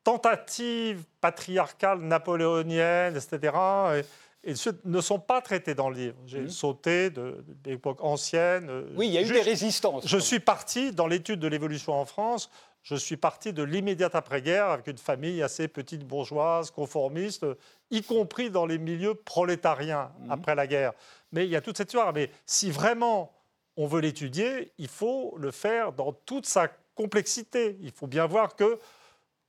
tentatives patriarcales napoléoniennes, etc., et ne sont pas traités dans le livre. J'ai mmh. sauté de, d'époques anciennes. Euh, oui, il y a eu des résistances. Je suis parti, dans l'étude de l'évolution en France, je suis parti de l'immédiate après-guerre avec une famille assez petite bourgeoise, conformiste, y compris dans les milieux prolétariens mmh. après la guerre. Mais il y a toute cette histoire. Mais si vraiment on veut l'étudier, il faut le faire dans toute sa complexité. Il faut bien voir que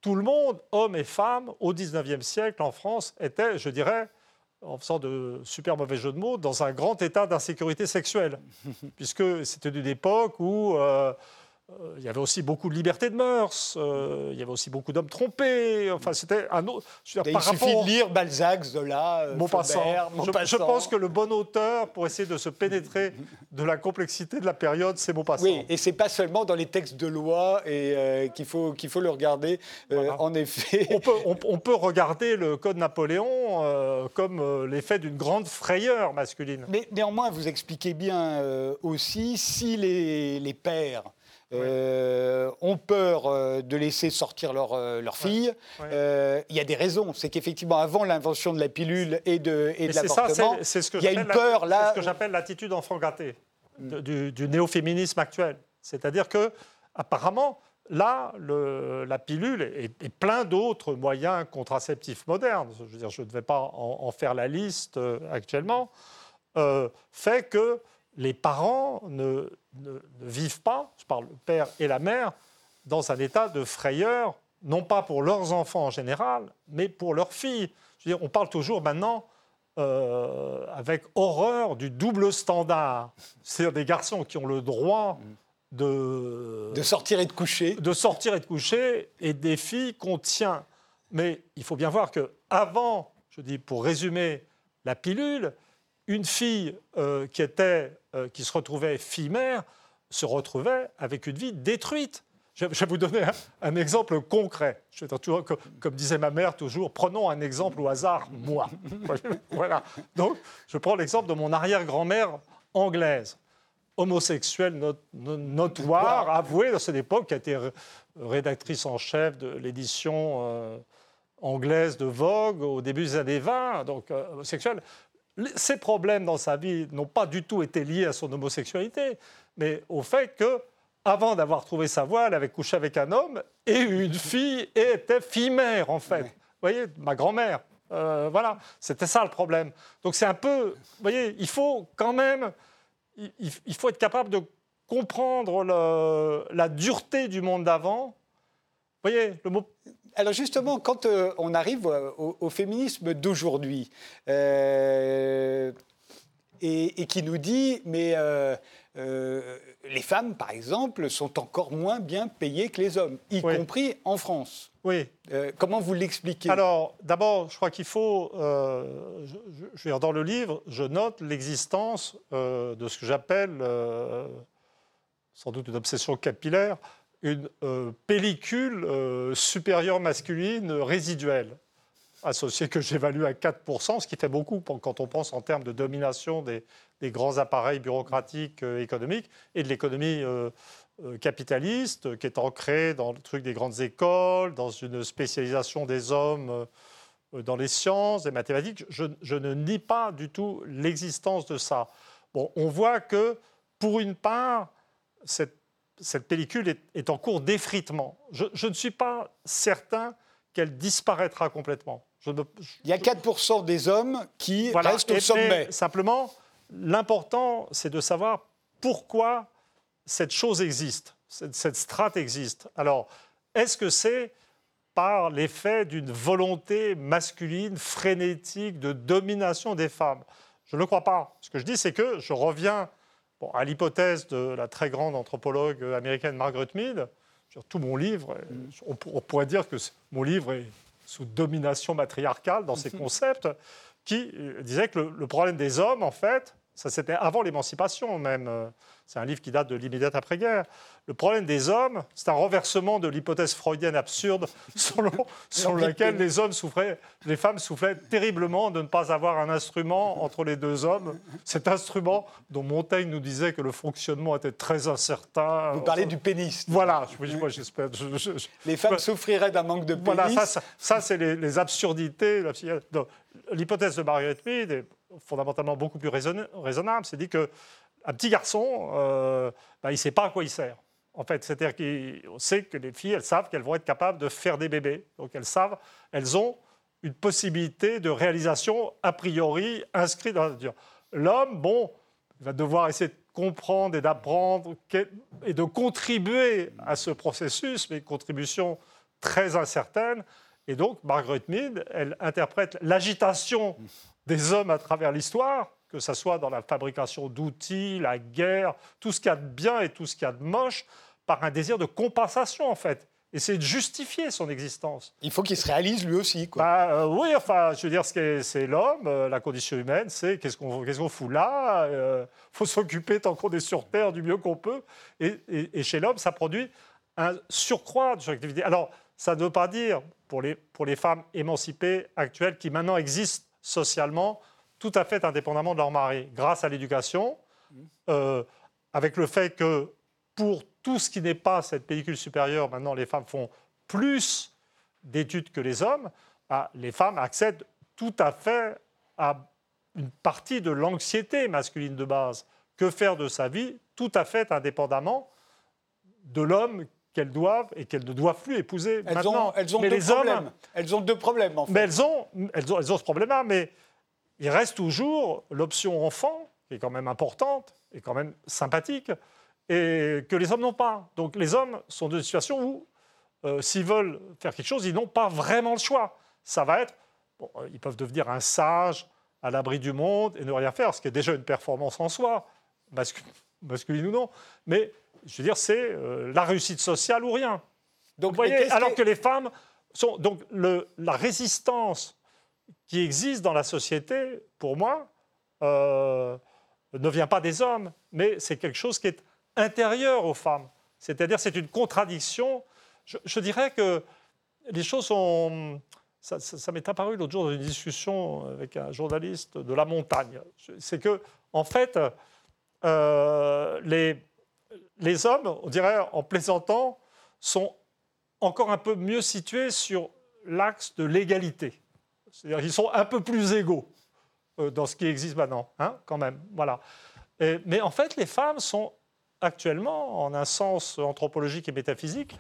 tout le monde, hommes et femmes, au XIXe siècle en France, était, je dirais, en faisant de super mauvais jeux de mots, dans un grand état d'insécurité sexuelle, [laughs] puisque c'était une époque où euh, il y avait aussi beaucoup de liberté de mœurs, euh, il y avait aussi beaucoup d'hommes trompés. Enfin, c'était un autre. il suffit de lire Balzac, Zola, euh, Maupassant. Je, je, pense que le bon auteur, pour essayer de se pénétrer de la complexité de la période, c'est Maupassant. Oui, et c'est pas seulement dans les textes de loi et qu'il faut qu'il faut le regarder. En effet, on peut on, peut regarder le Code Napoléon comme l'effet d'une grande frayeur masculine. Mais néanmoins, vous expliquez bien aussi si les, les pères euh, ont peur euh, de laisser sortir leur, euh, leur fille. Il y a des raisons. C'est qu'effectivement, avant l'invention de la pilule et de, et de l'avortement, il y a une peur là. C'est ce que j'appelle l'attitude enfant gâté mm. du, du néo-féminisme actuel. C'est-à-dire que, apparemment, là, le, la pilule et, plein d'autres moyens contraceptifs modernes, je, veux dire, je ne vais pas en, faire la liste actuellement, fait que les parents ne, ne, vivent pas, je parle le père et la mère, dans un état de frayeur, non pas pour leurs enfants en général, mais pour leurs filles. Je veux dire, on parle toujours maintenant euh, avec horreur du double standard. C'est-à-dire des garçons qui ont le droit de... De sortir et de coucher. De sortir et de coucher, et des filles qu'on tient. Mais il faut bien voir que avant, je dis pour résumer, la pilule, une fille euh, qui, était, euh, qui se retrouvait fille-mère se retrouvait avec une vie détruite. Je, vais vous donner un, exemple concret. Je, toujours, comme, comme, disait ma mère toujours, prenons un exemple au hasard, moi. [laughs] voilà. Donc, je prends l'exemple de mon arrière-grand-mère anglaise, homosexuelle notoire, avouée dans cette époque, qui a été rédactrice en chef de l'édition euh, anglaise de Vogue au début des années 20, donc homosexuelle. Ses problèmes dans sa vie n'ont pas du tout été liés à son homosexualité, mais au fait que, avant d'avoir trouvé sa voie, elle avait couché avec un homme et une fille et était fille-mère, en fait. Vous voyez, ma grand-mère. Euh, voilà, c'était ça le problème. Donc c'est un peu, vous voyez, il faut quand même, il, faut être capable de comprendre la dureté du monde d'avant. Vous voyez, le mot alors justement, quand euh, on arrive au, féminisme d'aujourd'hui, euh, et, qui nous dit, mais euh, les femmes, par exemple, sont encore moins bien payées que les hommes, y compris en France. Oui. comment vous l'expliquez? Alors, d'abord, je crois qu'il faut, je, dans le livre, je note l'existence de ce que j'appelle, sans doute une obsession capillaire, une euh, pellicule euh, supérieure masculine résiduelle, associée que j'évalue à 4%, ce qui fait beaucoup quand on pense en termes de domination des, grands appareils bureaucratiques euh, économiques et de l'économie capitaliste, qui est ancrée dans le truc des grandes écoles, dans une spécialisation des hommes dans les sciences, les mathématiques. Je, je ne nie pas du tout l'existence de ça. Bon, on voit que, pour une part, cette cette pellicule est, en cours d'effritement. Je, ne suis pas certain qu'elle disparaîtra complètement. Il y a 4% des hommes qui restent au sommet. simplement, l'important, c'est de savoir pourquoi cette chose existe, cette, cette strate existe. Alors, est-ce que c'est par l'effet d'une volonté masculine, frénétique, de domination des femmes? Je ne le crois pas. Ce que je dis, c'est que je reviens à l'hypothèse de la très grande anthropologue américaine Margaret Mead, sur tout mon livre, on, pourrait dire que mon livre est sous domination matriarcale dans ses [laughs] concepts, qui euh, disait que le problème des hommes, en fait, ça c'était avant l'émancipation même, c'est un livre qui date de l'immédiate après-guerre. Le problème des hommes, c'est un renversement de l'hypothèse freudienne absurde [laughs] selon, selon laquelle les hommes souffraient, les femmes souffraient terriblement de ne pas avoir un instrument entre les deux hommes. Cet instrument dont Montaigne nous disait que le fonctionnement était très incertain. Vous parlez du pénis. Voilà, moi j'espère. les femmes souffriraient d'un manque de pénis. Voilà, ça, c'est les, absurdités. L'hypothèse de Margaret Mead fondamentalement beaucoup plus raisonnable. C'est dit que un petit garçon, euh, bah, il ne sait pas à quoi il sert. En fait, c'est-à-dire qu'on sait que les filles, elles savent qu'elles vont être capables de faire des bébés. Donc elles savent, elles ont une possibilité de réalisation a priori inscrite dans la nature. L'homme, bon, il va devoir essayer de comprendre et d'apprendre et de contribuer à ce processus, mais une contribution très incertaine. Et donc, Margaret Mead, elle interprète l'agitation des hommes à travers l'histoire que ce soit dans la fabrication d'outils, la guerre, tout ce qu'il y a de bien et tout ce qu'il y a de moche, par un désir de compensation en fait. Et c'est de justifier son existence. Il faut qu'il se réalise lui aussi. Quoi. Bah, euh, oui, enfin, je veux dire, c'est l'homme, euh, la condition humaine, c'est qu'est-ce qu'on fout là Il euh, faut s'occuper tant qu'on est sur Terre du mieux qu'on peut. Et, et, chez l'homme, ça produit un surcroît de activité. Alors, ça ne veut pas dire, pour les, pour les femmes émancipées actuelles qui maintenant existent socialement, tout à fait indépendamment de leur mari, grâce à l'éducation, euh, avec le fait que pour tout ce qui n'est pas cette pellicule supérieure, maintenant les femmes font plus d'études que les hommes, bah, les femmes accèdent tout à fait à une partie de l'anxiété masculine de base. Que faire de sa vie, tout à fait indépendamment de l'homme qu'elles doivent et qu'elles ne doivent plus épouser elles maintenant. Ont, elles ont deux problèmes. elles ont deux problèmes, en fait. Mais elles ont, elles ont, elles ont ce problème-là, mais il reste toujours l'option enfant, qui est quand même importante et quand même sympathique, et que les hommes n'ont pas. Donc les hommes sont dans une situation où, euh, s'ils veulent faire quelque chose, ils n'ont pas vraiment le choix. Ça va être, euh, ils peuvent devenir un sage à l'abri du monde et ne rien faire, ce qui est déjà une performance en soi, masculine ou non. Mais je veux dire, c'est euh, la réussite sociale ou rien. Donc, Vous voyez, alors que... les femmes sont donc le, la résistance qui existe dans la société, pour moi, euh, ne vient pas des hommes, mais c'est quelque chose qui est intérieur aux femmes. C'est-à-dire, c'est une contradiction. Je, dirais que les choses sont. Ça, m'est apparu l'autre jour dans une discussion avec un journaliste de la montagne. C'est que, en fait, euh, les, les hommes, on dirait en plaisantant, sont encore un peu mieux situés sur l'axe de l'égalité. C'est-à-dire qu'ils sont un peu plus égaux euh, dans ce qui existe maintenant, hein, quand même. Voilà. mais en fait, les femmes sont actuellement, en un sens anthropologique et métaphysique,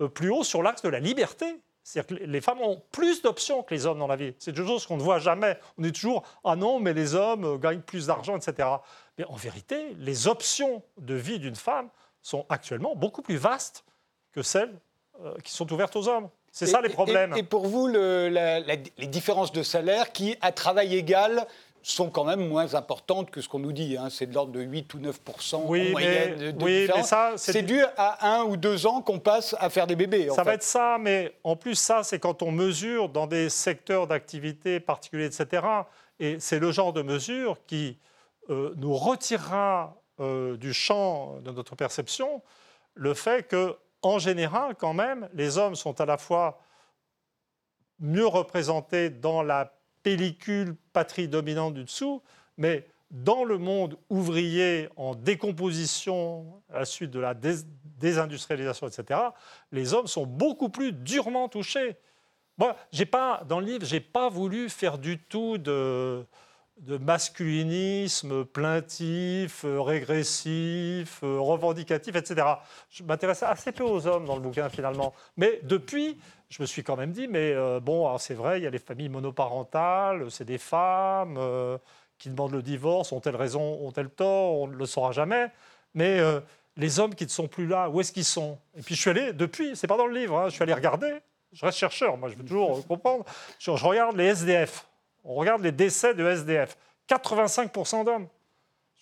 euh, plus haut sur l'axe de la liberté. C'est-à-dire que les femmes ont plus d'options que les hommes dans la vie. C'est quelque chose qu'on ne voit jamais. On est toujours ah non, mais les hommes euh, gagnent plus d'argent, etc. Mais en vérité, les options de vie d'une femme sont actuellement beaucoup plus vastes que celles euh, qui sont ouvertes aux hommes. C'est ça les problèmes. Et, pour vous, les différences de salaire qui, à travail égal, sont quand même moins importantes que ce qu'on nous dit. Hein. C'est de l'ordre de 8 ou 9 oui, en moyenne mais, de oui, C'est dû à un ou deux ans qu'on passe à faire des bébés. ça va être ça, mais en plus, ça, c'est quand on mesure dans des secteurs d'activité particuliers, etc. Et c'est le genre de mesure qui euh, nous retirera euh, du champ de notre perception le fait que, en général, quand même, les hommes sont à la fois mieux représentés dans la pellicule patrie dominante du dessous, mais dans le monde ouvrier en décomposition à la suite de la désindustrialisation, etc., les hommes sont beaucoup plus durement touchés. Moi, j'ai pas, dans le livre, je n'ai pas voulu faire du tout de, de masculinisme plaintif, régressif, revendicatif, etc. Je m'intéressais assez peu aux hommes dans le bouquin finalement. Mais depuis, je me suis quand même dit, mais euh, bon, c'est vrai, il y a les familles monoparentales, c'est des femmes euh, qui demandent le divorce, ont-elles raison, ont-elles tort, on ne le saura jamais. Mais euh, les hommes qui ne sont plus là, où est-ce qu'ils sont? Et puis je suis allé, depuis, c'est pas dans le livre, hein, je suis allé regarder, je reste chercheur, moi je veux toujours comprendre, je regarde les SDF on regarde les décès de SDF. 85% d'hommes.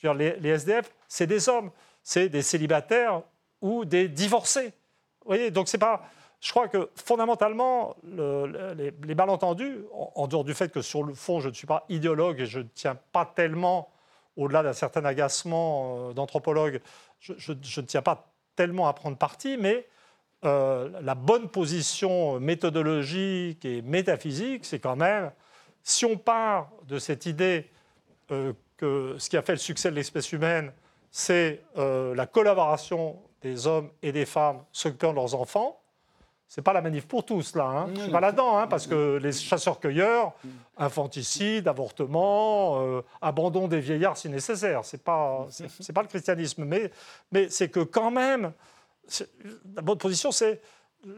Les, les SDF, c'est des hommes, c'est des célibataires ou des divorcés. Donc c'est pas. Je crois que fondamentalement, les, malentendus, en, dehors du fait que sur le fond, je ne suis pas idéologue et je ne tiens pas tellement, au-delà d'un certain agacement euh, d'anthropologue, je, ne tiens pas tellement à prendre parti, mais euh, la bonne position méthodologique et métaphysique, c'est quand même si on part de cette idée euh, que ce qui a fait le succès de l'espèce humaine, c'est euh, la collaboration des hommes et des femmes s'occupant de leurs enfants, c'est pas la manif pour tous là, hein. je suis pas là-dedans, hein, parce que les chasseurs-cueilleurs, infanticide, avortement, euh, abandon des vieillards si nécessaire, c'est pas c'est pas le christianisme, mais mais c'est que quand même la bonne position, c'est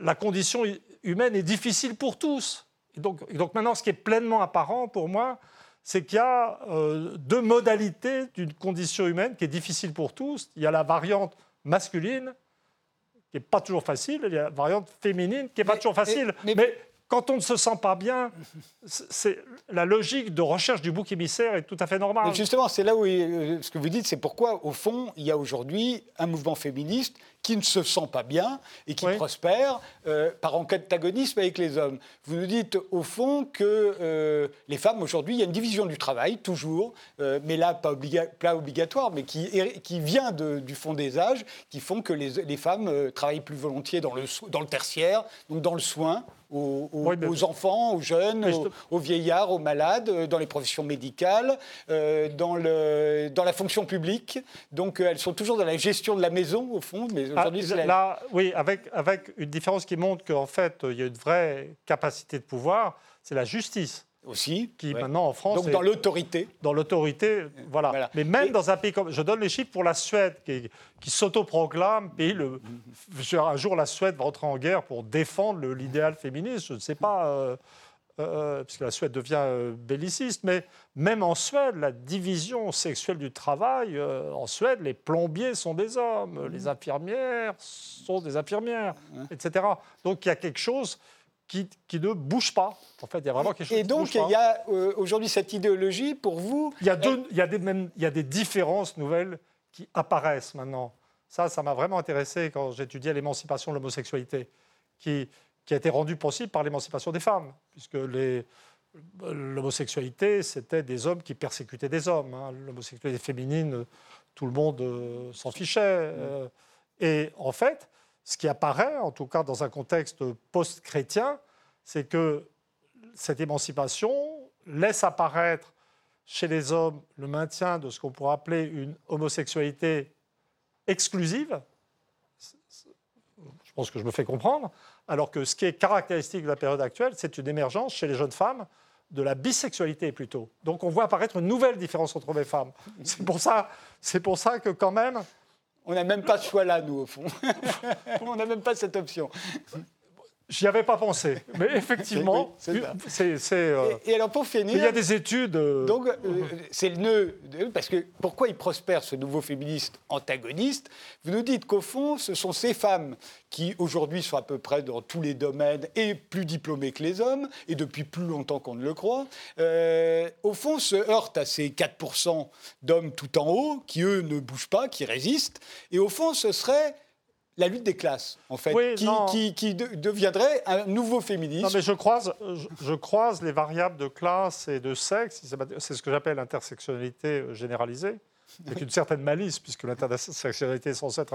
la condition humaine est difficile pour tous. Et donc, maintenant, ce qui est pleinement apparent pour moi, c'est qu'il y a euh, deux modalités d'une condition humaine qui est difficile pour tous. Il y a la variante masculine, qui n'est pas toujours facile, et il y a la variante féminine, qui n'est pas toujours facile. mais, quand on ne se sent pas bien, c'est la logique de recherche du bouc émissaire est tout à fait normale. justement, c'est là où euh, ce que vous dites, c'est pourquoi, au fond, il y a aujourd'hui un mouvement féministe qui ne se sent pas bien et qui prospère euh, par antagonisme avec les hommes. Vous nous dites, au fond, que euh, les femmes, aujourd'hui, il y a une division du travail, toujours, mais là, pas, obligatoire, mais qui, qui vient du fond des âges, qui font que les, les femmes travaillent plus volontiers dans le, dans le tertiaire, donc dans le soin, aux, enfants, aux jeunes, aux, vieillards, aux malades, euh, dans les professions médicales, euh, dans, le, dans la fonction publique. Donc euh, elles sont toujours dans la gestion de la maison, au fond. Mais ah, aujourd'hui, là, oui, avec, avec une différence qui montre qu'en fait, il y a une vraie capacité de pouvoir, c'est la justice aussi. Qui maintenant en France. Donc dans l'autorité. Dans l'autorité, voilà. Mais même dans un pays comme. Je donne les chiffres pour la Suède, qui, qui s'autoproclame pays. Le, un jour, la Suède va entrer en guerre pour défendre l'idéal féministe. Je ne sais pas. Euh, euh, puisque la Suède devient euh, belliciste, mais même en Suède, la division sexuelle du travail, en Suède, les plombiers sont des hommes, les infirmières sont des infirmières, etc. Donc il y a quelque chose qui, ne bouge pas. En fait, il y a vraiment quelque chose Et donc, il y a euh, aujourd'hui cette idéologie pour vous. Il y a, il y a des, même, il y a des différences nouvelles qui apparaissent maintenant. Ça, ça m'a vraiment intéressé quand j'étudiais l'émancipation de l'homosexualité, qui, qui a été rendue possible par l'émancipation des femmes, puisque les, l'homosexualité, c'était des hommes qui persécutaient des hommes. Hein. L'homosexualité féminine, tout le monde euh, s'en fichait. Euh. et en fait, ce qui apparaît, en tout cas dans un contexte post-chrétien, c'est que cette émancipation laisse apparaître chez les hommes le maintien de ce qu'on pourrait appeler une homosexualité exclusive. Je pense que je me fais comprendre. Alors que ce qui est caractéristique de la période actuelle, c'est une émergence chez les jeunes femmes de la bisexualité plutôt. Donc on voit apparaître une nouvelle différence entre les femmes. C'est pour ça, c'est pour ça que quand même. On n'a même pas ce choix-là, nous, au fond. [laughs] on n'a même pas cette option. J'y avais pas pensé, mais [laughs] effectivement, c'est. Euh, et, alors pour finir, il y a des études. Euh, donc euh, c'est le nœud, parce que pourquoi il prospère ce nouveau féministe antagoniste? Vous nous dites qu'au fond, ce sont ces femmes qui aujourd'hui sont à peu près dans tous les domaines et plus diplômées que les hommes, et depuis plus longtemps qu'on ne le croit. au fond, se heurtent à ces 4% d'hommes tout en haut qui eux ne bougent pas, qui résistent, et au fond, ce serait la lutte des classes, en fait, qui, deviendrait un nouveau féminisme. Non, mais je croise, je, croise les variables de classe et de sexe, c'est ce que j'appelle l'intersectionnalité généralisée, avec une certaine malice, puisque l'intersectionnalité est censée être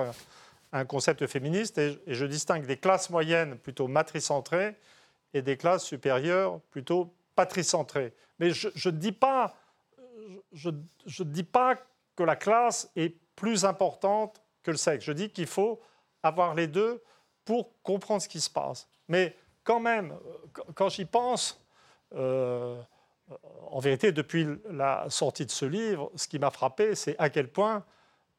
un, concept féministe, et, je distingue des classes moyennes plutôt matricentrées et des classes supérieures plutôt patricentrées. Mais je ne dis, pas, je, je dis pas que la classe est plus importante que le sexe. Je dis qu'il faut avoir les deux pour comprendre ce qui se passe. Mais quand même, quand j'y pense, euh, en vérité, depuis la sortie de ce livre, ce qui m'a frappé, c'est à quel point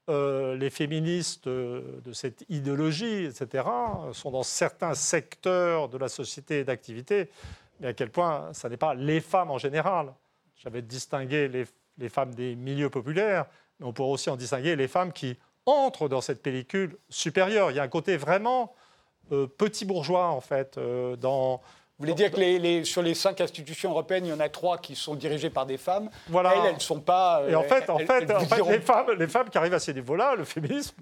euh, les féministes de, cette idéologie, etc., sont dans certains secteurs de la société d'activité, mais à quel point ça n'est pas les femmes en général. J'avais distingué les, les femmes des milieux populaires, mais on pourrait aussi en distinguer les femmes qui entre dans cette pellicule supérieure. Il y a un côté vraiment euh, petit bourgeois, en fait, euh, dans... Vous voulez dire que les, sur les cinq institutions européennes, il y en a trois qui sont dirigées par des femmes. Voilà. Elles, elles ne sont pas. Et en fait, en fait, les, femmes, les, femmes, qui arrivent à ces niveaux-là, le féminisme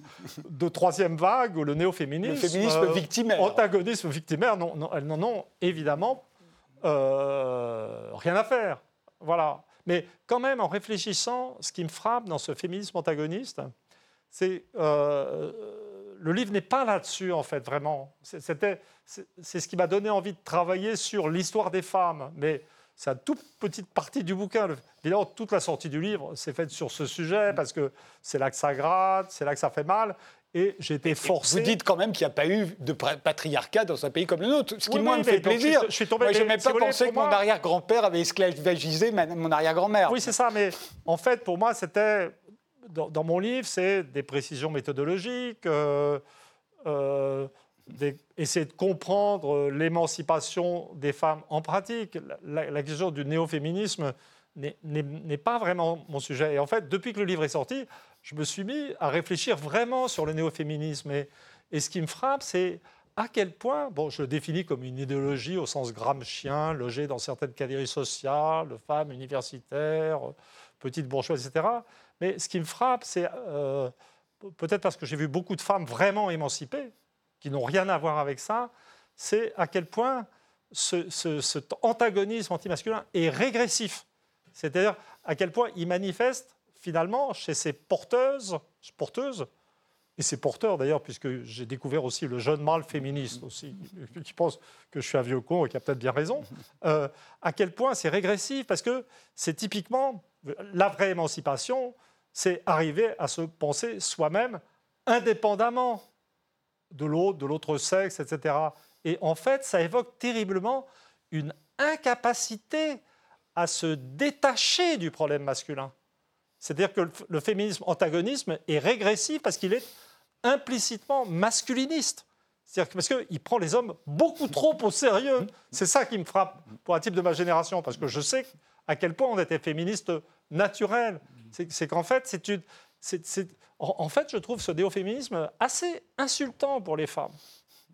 de troisième vague ou le néo-féminisme. Le féminisme euh, victimaire. Antagonisme victimaire, non, non, elles n'en ont évidemment rien à faire. Voilà. Mais quand même, en réfléchissant, ce qui me frappe dans ce féminisme antagoniste, c'est euh, le livre n'est pas là-dessus en fait vraiment. C'était c'est ce qui m'a donné envie de travailler sur l'histoire des femmes, mais c'est une toute petite partie du bouquin. Évidemment, toute la sortie du livre s'est faite sur ce sujet parce que c'est là que ça gratte, c'est là que ça fait mal. Et j'ai été forcé. Vous dites quand même qu'il n'y a pas eu de patriarcat dans un pays comme le nôtre, ce qui moi me fait plaisir. Je, suis tombé. Moi, je n'ai même pas pensé que mon arrière-grand-père avait esclavagisé mon arrière-grand-mère. Oui, c'est ça. Mais en fait, pour moi, c'était dans, mon livre, c'est des précisions méthodologiques, euh, euh, essayer de comprendre l'émancipation des femmes en pratique. La, question du néo-féminisme n'est pas vraiment mon sujet. Et en fait, depuis que le livre est sorti, je me suis mis à réfléchir vraiment sur le néo-féminisme. Et, ce qui me frappe, c'est à quel point, bon, je le définis comme une idéologie au sens chien logée dans certaines catégories sociales, femmes universitaires, petites bourgeoises, etc. Mais ce qui me frappe, c'est euh, peut-être parce que j'ai vu beaucoup de femmes vraiment émancipées, qui n'ont rien à voir avec ça, c'est à quel point ce, cet antagonisme antimasculin est régressif. C'est-à-dire à quel point il manifeste finalement chez ces porteuses, porteuses et ces porteurs d'ailleurs, puisque j'ai découvert aussi le jeune mâle féministe aussi, qui pense que je suis un vieux con et qui a peut-être bien raison, euh, à quel point c'est régressif, parce que c'est typiquement la vraie émancipation, c'est arriver à se penser soi-même indépendamment de l'autre, de l'autre sexe, etc. Et en fait, ça évoque terriblement une incapacité à se détacher du problème masculin. C'est-à-dire que le féminisme antagonisme est régressif parce qu'il est implicitement masculiniste. C'est-à-dire parce qu'il prend les hommes beaucoup trop au sérieux. C'est ça qui me frappe pour un type de ma génération, parce que je sais à quel point on était féministe naturel. C'est qu'en fait, c'est une, en fait, je trouve ce néo-féminisme assez insultant pour les femmes.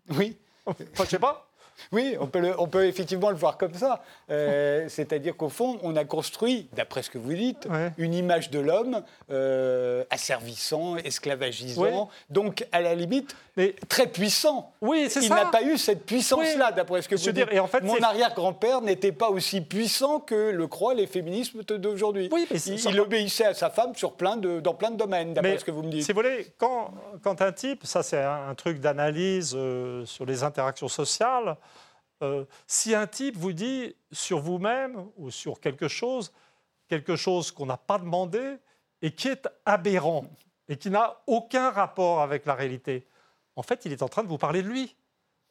Oui. Enfin, je sais pas. Oui, on peut, on peut effectivement le voir comme ça. Euh, c'est-à-dire qu'au fond, on a construit, d'après ce que vous dites, une image de l'homme euh, asservissant, esclavagisant, donc à la limite mais, très puissant. Oui, c'est ça. Il n'a pas eu cette puissance-là, d'après ce que vous dites. Et en fait, Mon arrière-grand-père n'était pas aussi puissant que le croient les féminismes d'aujourd'hui. Oui, il, obéissait à sa femme sur plein de, dans plein de domaines, d'après ce que vous me dites. Si vous voulez, quand, quand un type, ça c'est un, truc d'analyse euh, sur les interactions sociales, euh, si un type vous dit sur vous-même ou sur quelque chose, quelque chose qu'on n'a pas demandé et qui est aberrant et qui n'a aucun rapport avec la réalité, en fait, il est en train de vous parler de lui.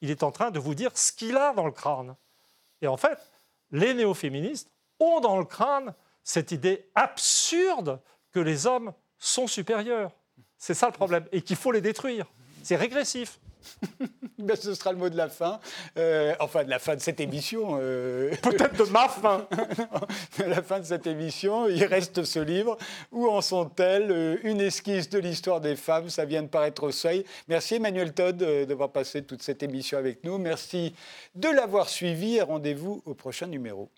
Il est en train de vous dire ce qu'il a dans le crâne. Et en fait, les néo-féministes ont dans le crâne cette idée absurde que les hommes sont supérieurs. C'est ça le problème, et qu'il faut les détruire. C'est régressif. [laughs] ben, ce sera le mot de la fin. Euh, enfin, de la fin de cette émission. Euh. Peut-être de ma fin. [laughs] de la fin de cette émission, il reste ce livre. Où en sont-elles euh, Une esquisse de l'histoire des femmes? Ça vient de paraître au seuil. Merci Emmanuel Todd d'avoir passé toute cette émission avec nous. Merci de l'avoir suivi et rendez-vous au prochain numéro.